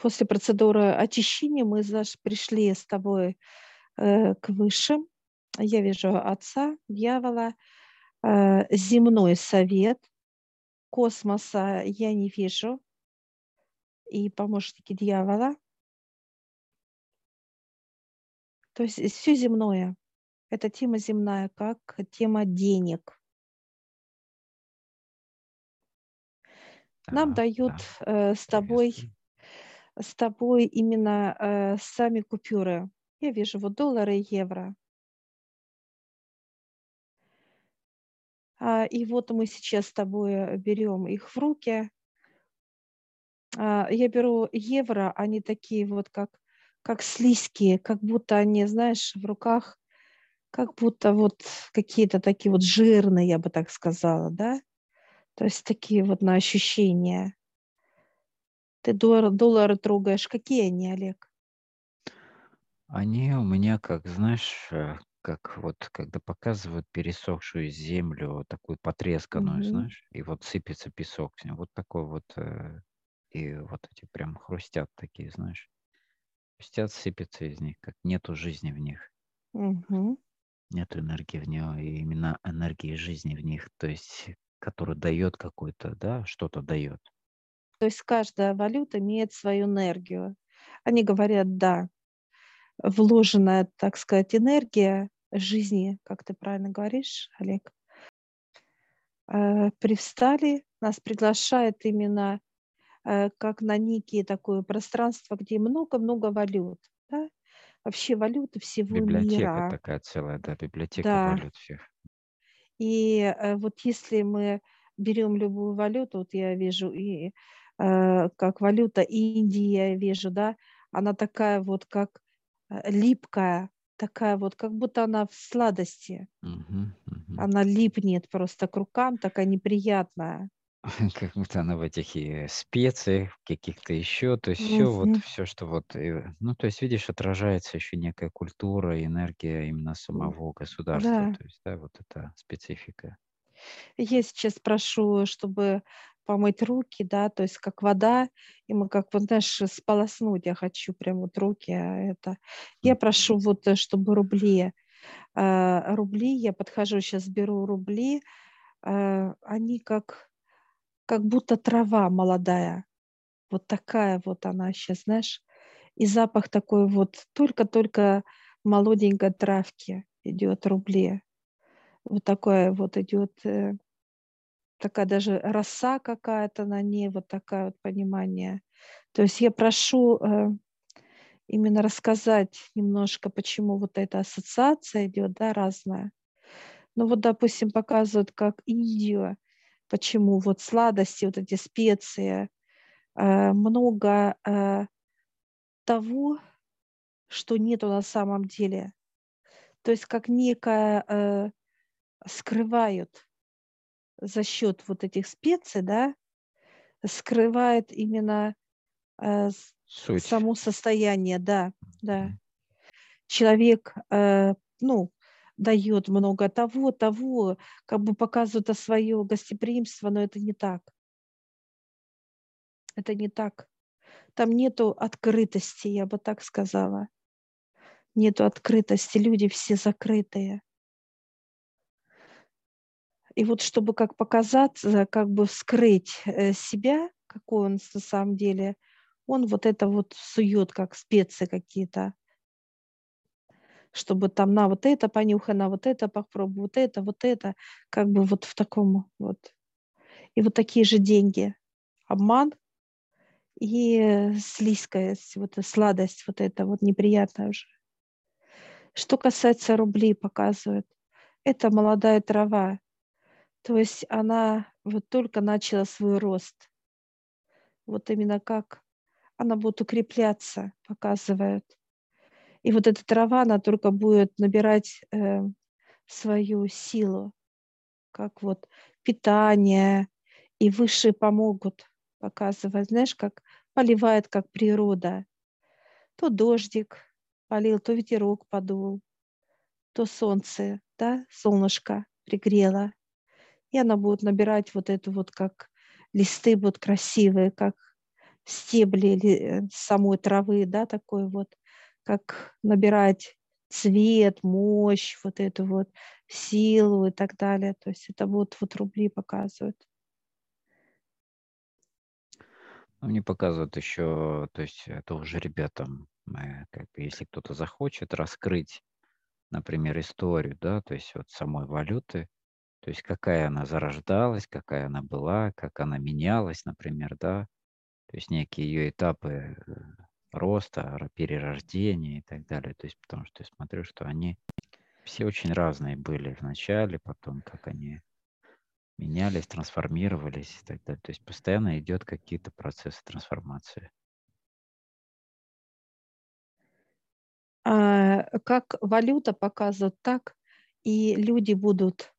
После процедуры очищения мы заш- пришли с тобой э, к высшим. Я вижу отца, дьявола, э, земной совет, космоса я не вижу, и помощники дьявола. То есть все земное. Это тема земная, как тема денег. Нам дают да, э, с тобой. С тобой именно э, сами купюры. Я вижу вот доллары и евро. А, и вот мы сейчас с тобой берем их в руки. А, я беру евро, они такие вот как, как слизкие, как будто они, знаешь, в руках, как будто вот какие-то такие вот жирные, я бы так сказала, да? То есть такие вот на ощущения. Ты доллар, доллары трогаешь. Какие они, Олег? Они у меня, как знаешь, э, как вот когда показывают пересохшую землю, такую потресканную, Мгм. знаешь, и вот сыпется песок с ним. Вот такой вот, э, и вот эти прям хрустят такие, знаешь. Хрустят, сыпется из них, как нету жизни в них, Мгм. нету энергии в нее, и именно энергии жизни в них, то есть, которая дает какой-то, да, что-то дает. То есть каждая валюта имеет свою энергию. Они говорят, да, вложенная, так сказать, энергия жизни, как ты правильно говоришь, Олег, э, привстали, нас приглашает именно э, как на некие такое пространство, где много-много валют. Да? Вообще валюты всего Библиотека мира. такая целая, да, библиотека Да. валют всех. И э, вот если мы берем любую валюту, вот я вижу и как валюта Индии, я вижу, да, она такая вот как э, липкая, такая вот, как будто она в сладости. Мгм, мгм. Она липнет просто к рукам, такая неприятная. Как будто она в этих и специях, каких-то еще, то есть все вот, все, что вот, э, ну, то есть, видишь, отражается еще некая культура, энергия именно самого государства, Да. то есть, да, вот эта специфика. Я сейчас прошу, чтобы помыть руки, да, то есть как вода, и мы как вот, знаешь, сполоснуть я хочу прям вот руки, а, это. Я прошу вот, э, чтобы рубли, а, рубли, я подхожу, сейчас беру рубли, а, они как, как будто трава молодая, вот такая вот она сейчас, знаешь, и запах такой вот, только-только молоденькой травки идет рубли. Вот такое вот идет э, Такая даже роса какая-то на ней, вот такая вот понимание. То есть я прошу э, именно рассказать немножко, почему вот эта ассоциация идет, да, разная. Ну вот, допустим, показывают, как Индию, почему вот сладости, вот эти специи, э, много э, того, что нету на самом деле. То есть как некое скрывают за счет вот этих специй, да, скрывает именно Э, Суть. само состояние, да, да. Человек, э, ну, дает много того, того, как бы показывает свое гостеприимство, но это не так. Это не так. Там нету открытости, я бы так сказала. Нету открытости, люди все закрытые. И вот чтобы как показаться, как бы скрыть э, себя, какой он на самом деле, он вот это вот сует, как специи какие-то. чтобы там на вот это понюхай, на вот это попробуй, вот это, вот это, как бы вот в таком вот. И вот такие же деньги. Обман и слизкость, вот эта сладость, вот это вот неприятная уже. Что касается рублей, показывают, это молодая трава, то есть она вот только начала свой рост. Вот именно как она будет укрепляться, показывают. И вот эта трава, она только будет набирать э, свою силу, как вот питание, и высшие помогут показывать, знаешь, как поливает, как природа. То дождик полил, то ветерок подул, то солнце, да, солнышко пригрело. И она будет набирать вот это вот, как листы будут красивые, как стебли э, самой травы, да, такой вот, как набирать цвет, мощь, вот эту вот силу и так далее. То есть это вот, вот рубли показывают. Ну, мне показывают еще, то есть это уже ребятам, э, как бы, если кто-то захочет раскрыть, например, историю, да, то есть вот самой валюты, то есть какая она зарождалась, какая она была, как она менялась, например, да, то есть некие ее этапы э, роста, перерождения и так далее. То есть потому что я смотрю, что они все очень разные были в начале, потом как они менялись, трансформировались и так далее. То есть постоянно идет какие-то процессы трансформации. А, как валюта показывает, так и люди будут.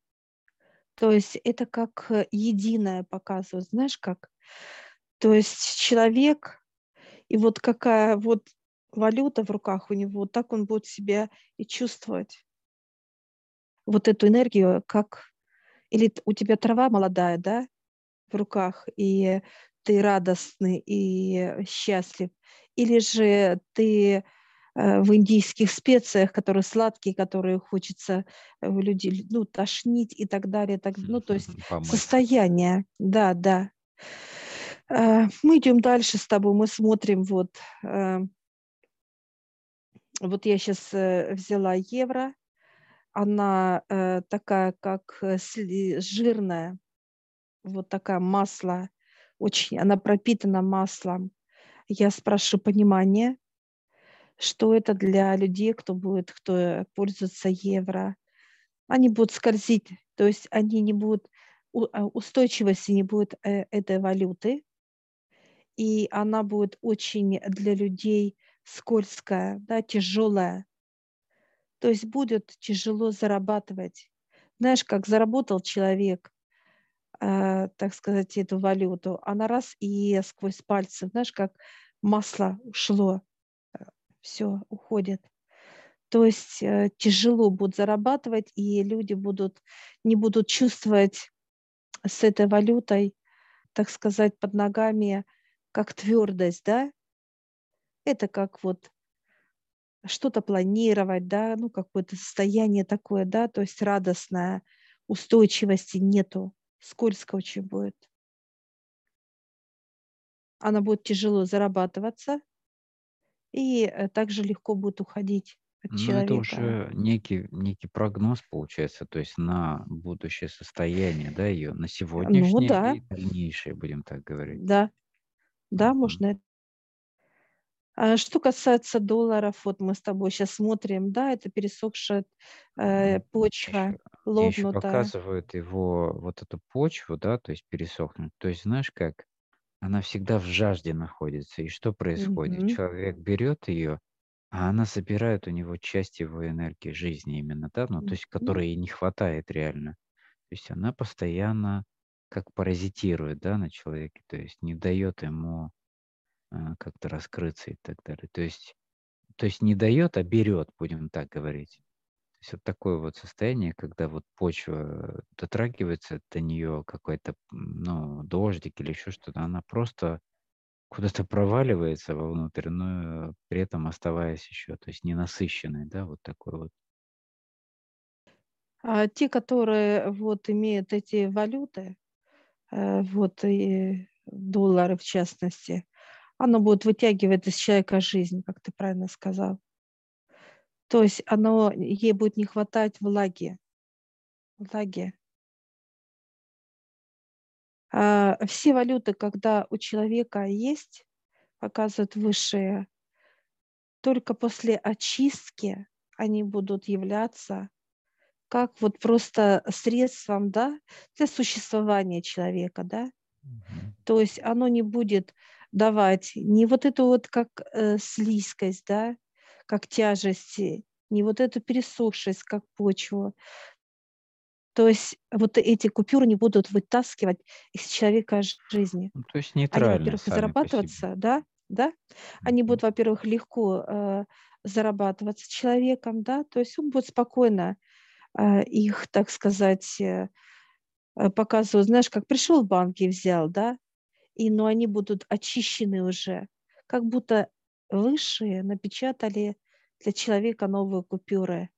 То есть это как единое показывает. Знаешь как? То есть человек, и вот какая вот валюта в руках у него, так он будет себя и чувствовать. Вот эту энергию, как или у тебя трава молодая, да, в руках, и ты радостный и счастлив, или же ты э, в индийских специях, которые сладкие, которые хочется в э, людей, ну, тошнить и так далее. Так, ну, то есть Помыть. состояние, да, да. Э, мы идем дальше с тобой, мы смотрим вот, вот я сейчас взяла евро, она э, такая, как э, жирная, вот такая масло, очень, она пропитана маслом. Я спрашиваю понимание, что это для людей, кто будет, кто пользуется евро. Они будут скользить, то есть они не будут, а, устойчивости не будет э, этой валюты, и она будет очень для людей скользкая, да, тяжелая. То есть будет тяжело зарабатывать. Знаешь, как заработал человек, э, так сказать, эту валюту, она раз и сквозь пальцы, знаешь, как масло ушло, все уходит. То есть э, тяжело будут зарабатывать, и люди будут, не будут чувствовать с этой валютой, так сказать, под ногами, как твердость, да? Это как вот что-то планировать, да, ну, какое-то состояние такое, да, то есть радостное, устойчивости нету, скользко очень будет. Она будет тяжело зарабатываться и э, также легко будет уходить от Ну, человека. это уже некий, некий прогноз получается, то есть на будущее состояние, да, ее, на Ну сегодняшнее да, и дальнейшее, будем так говорить. да, да, Мгм. можно а что касается долларов, вот мы с тобой сейчас смотрим, да, это пересохшая э, почва, Еще, еще лопнутая. показывают его, вот эту почву, да, то есть пересохнуть. То есть, знаешь как, она всегда в жажде находится. И что происходит? Мгм. Человек берет ее, а она забирает у него часть его энергии жизни именно, да, ну, то есть, Мгм. которой ей не хватает реально. То есть она постоянно как паразитирует, да, на человеке, то есть не дает ему а, как-то раскрыться и так далее. То есть, то есть не дает, а берет, будем так говорить. Вот такое вот состояние, когда вот почва дотрагивается до нее какой-то, ну, дождик или еще что-то, она просто куда-то проваливается вовнутрь, но при этом оставаясь еще, то есть ненасыщенной, да, вот такой вот. А те, которые вот имеют эти валюты, э, вот и доллары в частности, оно будет вытягивать из человека жизнь, как ты правильно сказал. То есть оно, ей будет не хватать влаги. влаги. А все валюты, когда у человека есть, показывают высшие, только после очистки они будут являться как вот просто средством да, для существования человека. Да? Угу. То есть оно не будет давать не вот эту вот как э, слизкость, да, как тяжести, не вот эту пересохшесть, как почву. То есть вот эти купюры не будут вытаскивать из человека жизни. Ну, то есть нейтральные Они, во-первых, зарабатываться, да, да. Они будут, во-первых, легко э, зарабатываться человеком, да, то есть он будет спокойно э, их, так сказать, э, э показывать, знаешь, как пришел в банк и взял, да, и, но они будут очищены уже, как будто высшие напечатали для человека новые купюры.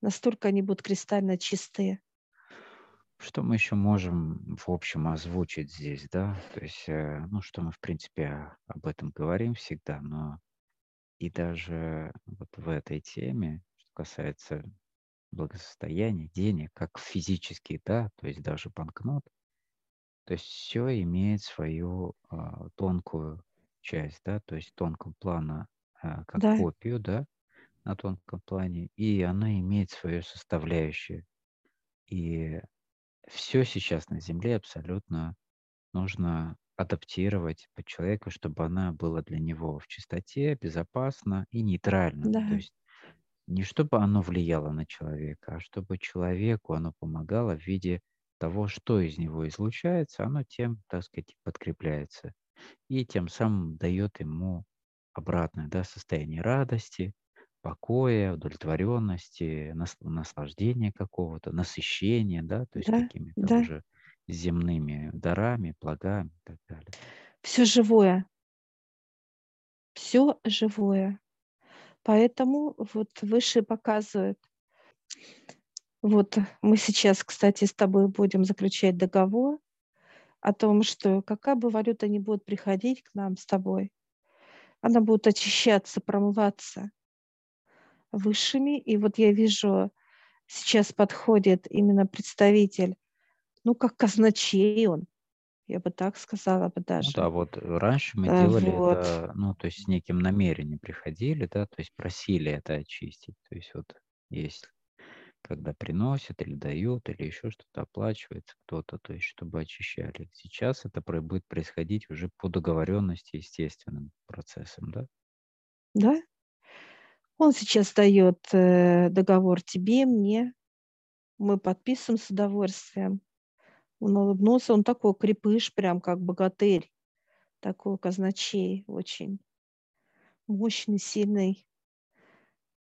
Настолько они будут кристально чистые. Что мы еще можем в общем озвучить здесь, да? То есть, э, ну, что мы, в принципе, об этом говорим всегда, но и даже вот в этой теме, что касается благосостояния, денег, как физически, да, то есть даже банкнот, то есть все имеет свою а, тонкую часть, да, то есть тонкого плана, а, как Да, копию, да, на тонком плане, и она имеет свою составляющую. И все сейчас на Земле абсолютно нужно адаптировать под человека, чтобы она была для него в чистоте, безопасна и нейтральна. То да, есть не чтобы оно влияло на человека, а чтобы человеку оно помогало в виде того, что из него излучается, оно тем, так сказать, подкрепляется. И тем самым дает ему обратное да, состояние радости, покоя, удовлетворенности, нас- наслаждения какого-то, насыщения, да, то есть да, какими-то да. уже земными дарами, благами и так далее. Все живое, все живое. Поэтому вот выше показывают. Вот мы сейчас, кстати, с тобой будем заключать договор о том, что какая бы валюта ни будет приходить к нам с тобой, она будет очищаться, промываться высшими. И вот я вижу, сейчас подходит именно представитель, ну, как казначей он, я бы так сказала бы Ну да, даже. вот раньше мы Э, делали Вот, это, ну, то есть с неким намерением приходили, да, то есть просили это очистить. То есть вот есть, когда приносят или дают, или еще что-то оплачивается кто-то, то есть чтобы очищали. Сейчас это будет происходить уже по договоренности естественным процессом, да? да? Он сейчас дает э, договор тебе, мне, мы подписываем с удовольствием. Он улыбнулся, он такой крепыш, прям как богатырь, такой казначей, очень мощный, сильный.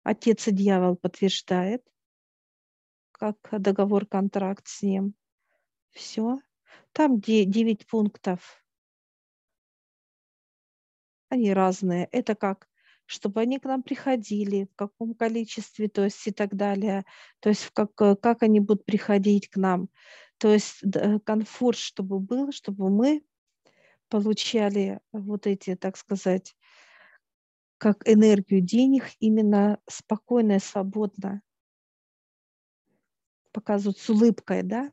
Отец и дьявол подтверждает, как договор, контракт с ним. Все. Там де- 9 пунктов. Они разные. Это как чтобы они к нам приходили, в каком количестве, то есть и так далее, то есть как, как они будут приходить к нам. То есть комфорт, чтобы был, чтобы мы получали вот эти, так сказать, как энергию денег именно спокойно и свободно. Показывают с улыбкой, да?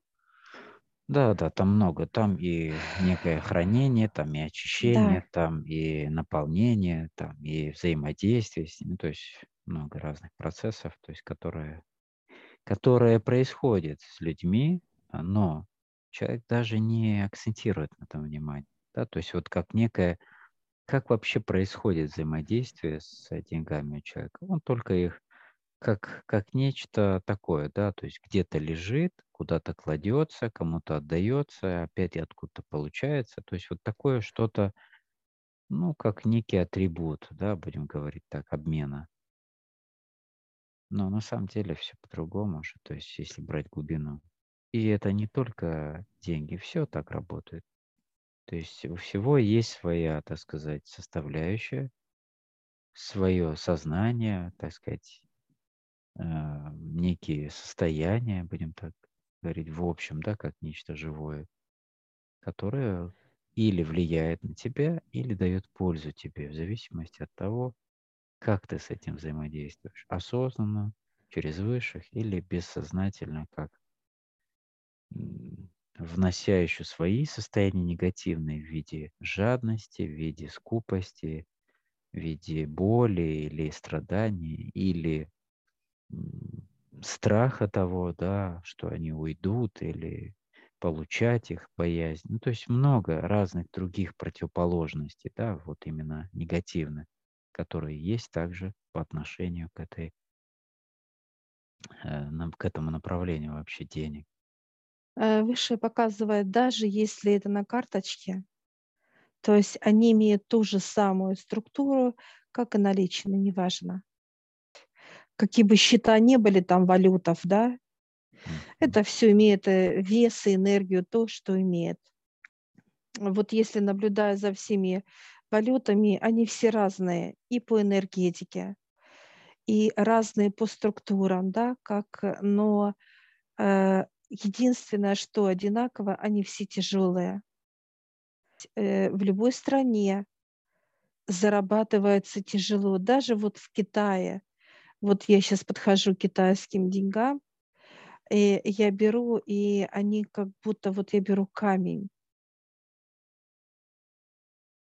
Да, да, там много. Там и некое хранение, там и очищение, Да, там и наполнение, там и взаимодействие с ними. То есть много разных процессов, то есть которые, которые происходят с людьми, но человек даже не акцентирует на этом внимание. Да? То есть вот как некое, как вообще происходит взаимодействие с деньгами у человека. Он только их как как нечто такое, да, то есть где-то лежит, куда-то кладется, кому-то отдается, опять откуда-то получается. То есть вот такое что-то, ну, как некий атрибут, да, будем говорить так, обмена. Но на самом деле все по-другому же, то есть если брать глубину. И это не только деньги, все так работает. То есть у всего есть своя, так сказать, составляющая, свое сознание, так сказать, некие состояния, будем так говорить, в общем, да, как нечто живое, которое или влияет на тебя, или дает пользу тебе, в зависимости от того, как ты с этим взаимодействуешь. Осознанно, через высших или бессознательно, как внося еще свои состояния негативные в виде жадности, в виде скупости, в виде боли или страданий, или страха того, да, что они уйдут или получать их боязнь. Ну, то есть много разных других противоположностей, да, вот именно негативных, которые есть также по отношению к этой, э, к этому направлению вообще денег. Э, Высшее показывает, даже если это на карточке, то есть они имеют ту же самую структуру, как и наличные, неважно. Какие бы счета не были там валютов, да. Это все имеет э, вес и энергию, то, что имеет. Вот если наблюдая за всеми валютами, они все разные и по энергетике, и разные по структурам, да, как, но э, единственное, что одинаково, они все тяжелые. Э, в любой стране зарабатывается тяжело, даже вот в Китае. Вот я сейчас подхожу к китайским деньгам, и я беру, и они как будто вот я беру камень.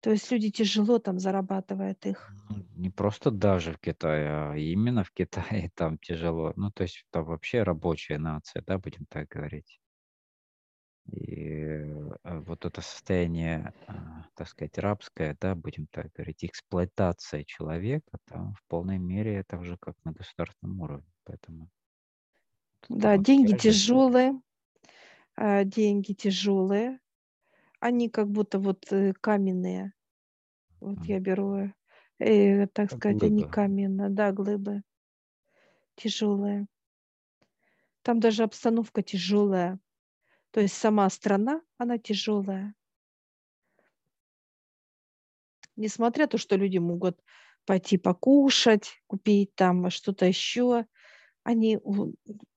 То есть люди тяжело там зарабатывают их. Ну, не просто даже в Китае, а именно в Китае там тяжело. Ну, то есть там вообще рабочая нация, да, будем так говорить. И э, вот это состояние, а, так сказать, рабское, да, будем так говорить, эксплуатация человека, там в полной мере это уже как на государственном уровне. Поэтому да, деньги тяжелые, а, деньги тяжелые, они как будто вот э, каменные. Вот я беру, э, так сказать, глыбы. они каменные, да, глыбы тяжелые. Там даже обстановка тяжелая. То есть сама страна, она тяжелая. Несмотря на то, что люди могут пойти покушать, купить там что-то еще, они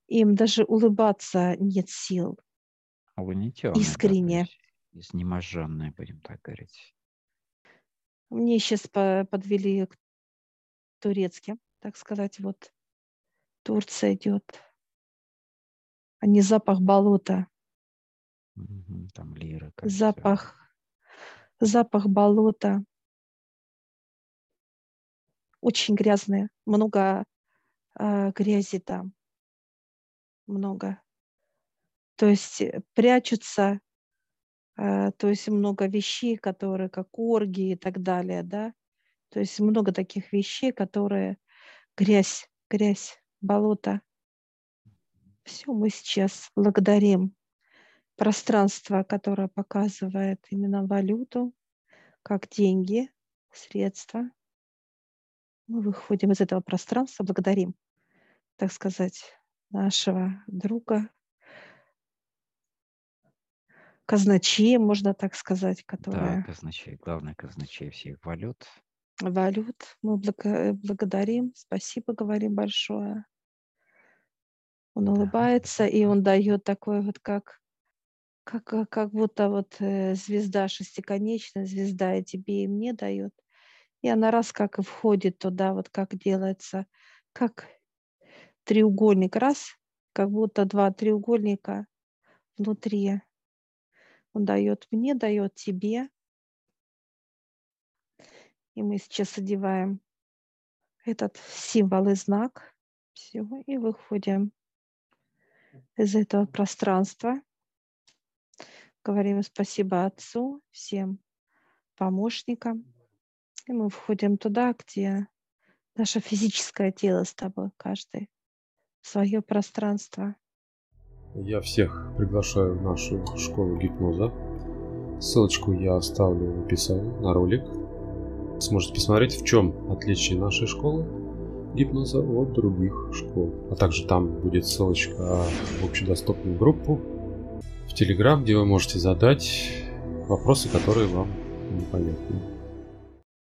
им даже улыбаться нет сил. А вы не темные, Искренне. Да, изнеможенные, будем так говорить. Мне сейчас подвели к турецким, так сказать, вот Турция идет. А не запах болота. Там лира. Запах, запах болота. Очень грязные, много э, грязи там много. То есть э, прячутся, э, то есть много вещей, которые как оргии и так далее, да. То есть много таких вещей, которые грязь, грязь, болото. Все мы сейчас благодарим пространство, которое показывает именно валюту, как деньги, средства. Мы выходим из этого пространства, благодарим, так сказать, нашего друга, казначея, можно так сказать, Да, казначей, главный казначей всех валют. валют. Мы благо- благодарим, спасибо говорим большое. Он Да, улыбается, и он дает такой вот как, как, э, как будто вот э, звезда шестиконечная, звезда и тебе, и мне дает. И она раз как и входит туда, вот как делается, как треугольник раз, как будто два треугольника внутри. Он дает мне, дает тебе. И мы сейчас одеваем этот символ и знак. Все, и выходим из этого пространства. Говорим спасибо Отцу, всем помощникам. И мы входим туда, где наше физическое тело с тобой, каждый свое пространство. Я всех приглашаю в нашу школу гипноза. Ссылочку я оставлю в описании на ролик. Сможете посмотреть, в чем отличие нашей школы гипноза от других школ. А также там будет ссылочка в общедоступную группу в Телеграм, где вы можете задать вопросы, которые вам непонятны.